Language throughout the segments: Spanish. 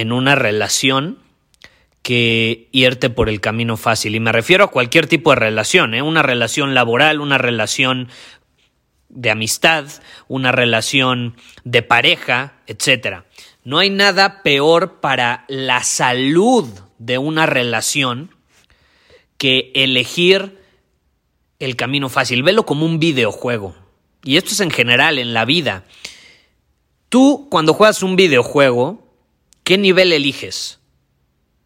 en una relación que irte por el camino fácil. Y me refiero a cualquier tipo de relación, ¿eh? una relación laboral, una relación de amistad, una relación de pareja, etc. No hay nada peor para la salud de una relación que elegir el camino fácil. Velo como un videojuego. Y esto es en general en la vida. Tú, cuando juegas un videojuego, ¿Qué nivel eliges?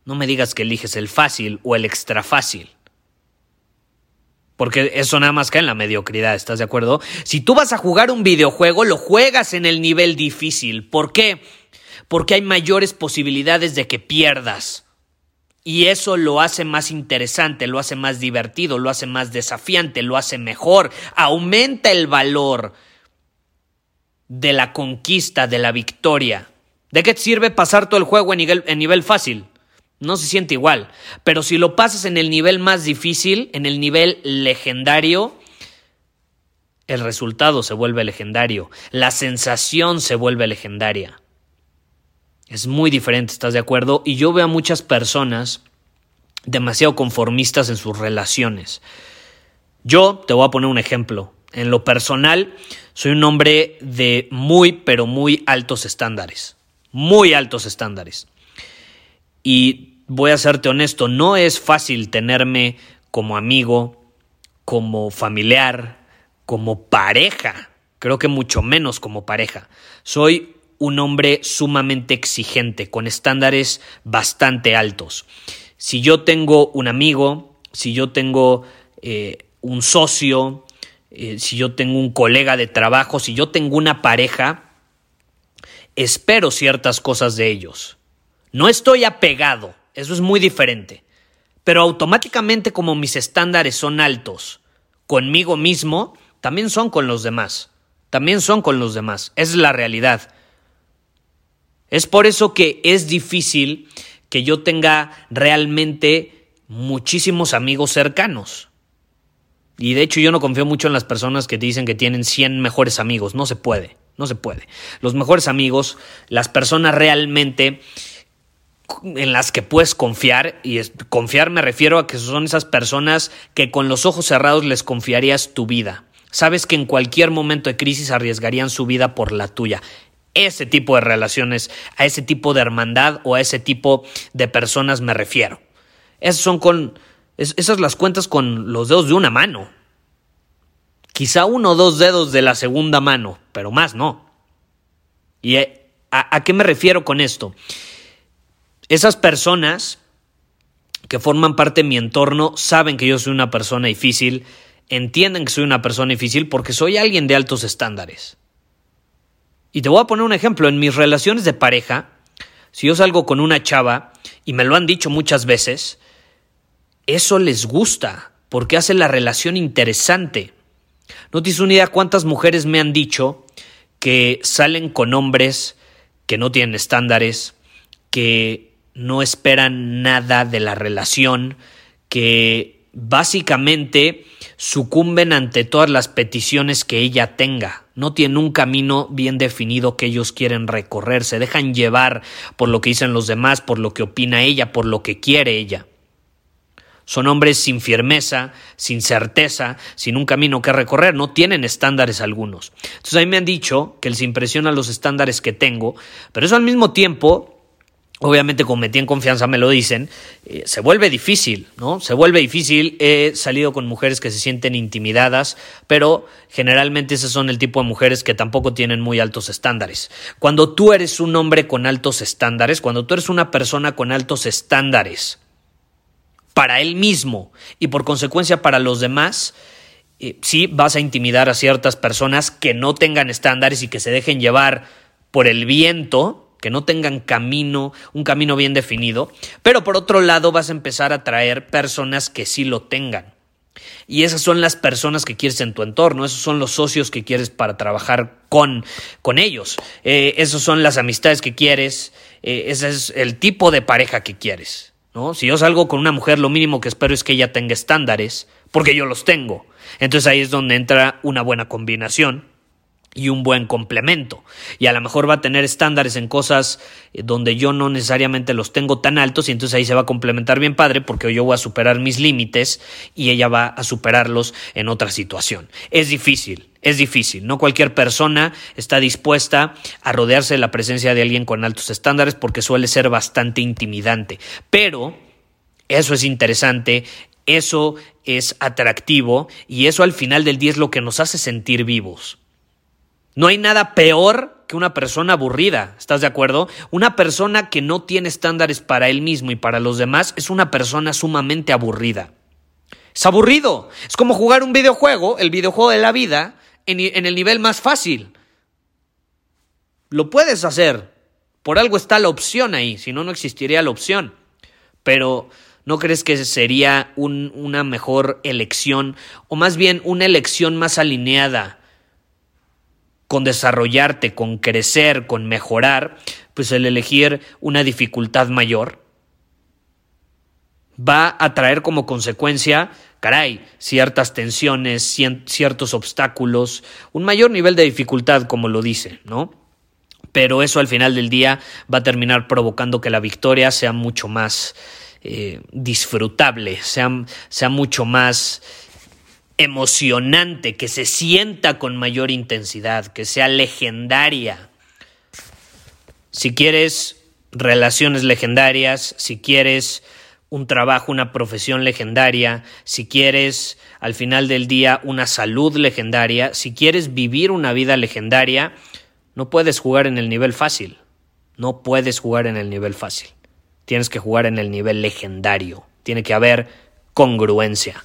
No me digas que eliges el fácil o el extra fácil. Porque eso nada más cae en la mediocridad, ¿estás de acuerdo? Si tú vas a jugar un videojuego, lo juegas en el nivel difícil. ¿Por qué? Porque hay mayores posibilidades de que pierdas. Y eso lo hace más interesante, lo hace más divertido, lo hace más desafiante, lo hace mejor, aumenta el valor de la conquista, de la victoria. ¿De qué sirve pasar todo el juego en nivel, en nivel fácil? No se siente igual. Pero si lo pasas en el nivel más difícil, en el nivel legendario, el resultado se vuelve legendario. La sensación se vuelve legendaria. Es muy diferente, ¿estás de acuerdo? Y yo veo a muchas personas demasiado conformistas en sus relaciones. Yo te voy a poner un ejemplo. En lo personal, soy un hombre de muy, pero muy altos estándares muy altos estándares. Y voy a serte honesto, no es fácil tenerme como amigo, como familiar, como pareja. Creo que mucho menos como pareja. Soy un hombre sumamente exigente, con estándares bastante altos. Si yo tengo un amigo, si yo tengo eh, un socio, eh, si yo tengo un colega de trabajo, si yo tengo una pareja, espero ciertas cosas de ellos. No estoy apegado, eso es muy diferente. Pero automáticamente como mis estándares son altos conmigo mismo, también son con los demás. También son con los demás. Es la realidad. Es por eso que es difícil que yo tenga realmente muchísimos amigos cercanos. Y de hecho yo no confío mucho en las personas que dicen que tienen 100 mejores amigos. No se puede. No se puede. Los mejores amigos, las personas realmente en las que puedes confiar, y confiar me refiero a que son esas personas que con los ojos cerrados les confiarías tu vida. Sabes que en cualquier momento de crisis arriesgarían su vida por la tuya. Ese tipo de relaciones, a ese tipo de hermandad o a ese tipo de personas me refiero. Esas son con. esas las cuentas con los dedos de una mano. Quizá uno o dos dedos de la segunda mano, pero más no. ¿Y eh, a, a qué me refiero con esto? Esas personas que forman parte de mi entorno saben que yo soy una persona difícil, entienden que soy una persona difícil porque soy alguien de altos estándares. Y te voy a poner un ejemplo, en mis relaciones de pareja, si yo salgo con una chava, y me lo han dicho muchas veces, eso les gusta, porque hace la relación interesante. No tienes una idea cuántas mujeres me han dicho que salen con hombres que no tienen estándares, que no esperan nada de la relación, que básicamente sucumben ante todas las peticiones que ella tenga. No tienen un camino bien definido que ellos quieren recorrer, se dejan llevar por lo que dicen los demás, por lo que opina ella, por lo que quiere ella. Son hombres sin firmeza, sin certeza, sin un camino que recorrer, no tienen estándares algunos. Entonces a mí me han dicho que les impresiona los estándares que tengo, pero eso al mismo tiempo obviamente como metí en confianza me lo dicen, eh, se vuelve difícil, ¿no? Se vuelve difícil. He salido con mujeres que se sienten intimidadas, pero generalmente esas son el tipo de mujeres que tampoco tienen muy altos estándares. Cuando tú eres un hombre con altos estándares, cuando tú eres una persona con altos estándares para él mismo y por consecuencia para los demás, eh, sí vas a intimidar a ciertas personas que no tengan estándares y que se dejen llevar por el viento que no tengan camino, un camino bien definido, pero por otro lado vas a empezar a traer personas que sí lo tengan. Y esas son las personas que quieres en tu entorno, esos son los socios que quieres para trabajar con, con ellos, eh, esas son las amistades que quieres, eh, ese es el tipo de pareja que quieres. ¿No? Si yo salgo con una mujer, lo mínimo que espero es que ella tenga estándares, porque yo los tengo. Entonces ahí es donde entra una buena combinación y un buen complemento. Y a lo mejor va a tener estándares en cosas eh, donde yo no necesariamente los tengo tan altos y entonces ahí se va a complementar bien padre porque yo voy a superar mis límites y ella va a superarlos en otra situación. Es difícil, es difícil. No cualquier persona está dispuesta a rodearse de la presencia de alguien con altos estándares porque suele ser bastante intimidante. Pero eso es interesante, eso es atractivo y eso al final del día es lo que nos hace sentir vivos. No hay nada peor que una persona aburrida, ¿estás de acuerdo? Una persona que no tiene estándares para él mismo y para los demás es una persona sumamente aburrida. Es aburrido. Es como jugar un videojuego, el videojuego de la vida, en, el nivel más fácil. Lo puedes hacer. Por algo está la opción ahí, si no, no existiría la opción. Pero ¿no crees que sería un, una mejor elección, o más bien una elección más alineada? Con desarrollarte, con crecer, con mejorar, pues el elegir una dificultad mayor va a traer como consecuencia, caray, ciertas tensiones, ciertos obstáculos, un mayor nivel de dificultad, como lo dice, ¿no? Pero eso al final del día va a terminar provocando que la victoria sea mucho más eh, disfrutable, sea, sea mucho más emocionante, que se sienta con mayor intensidad, que sea legendaria. Si quieres relaciones legendarias, si quieres un trabajo, una profesión legendaria, si quieres al final del día una salud legendaria, si quieres vivir una vida legendaria, no puedes jugar en el nivel fácil. No puedes jugar en el nivel fácil. Tienes que jugar en el nivel legendario. Tiene que haber congruencia.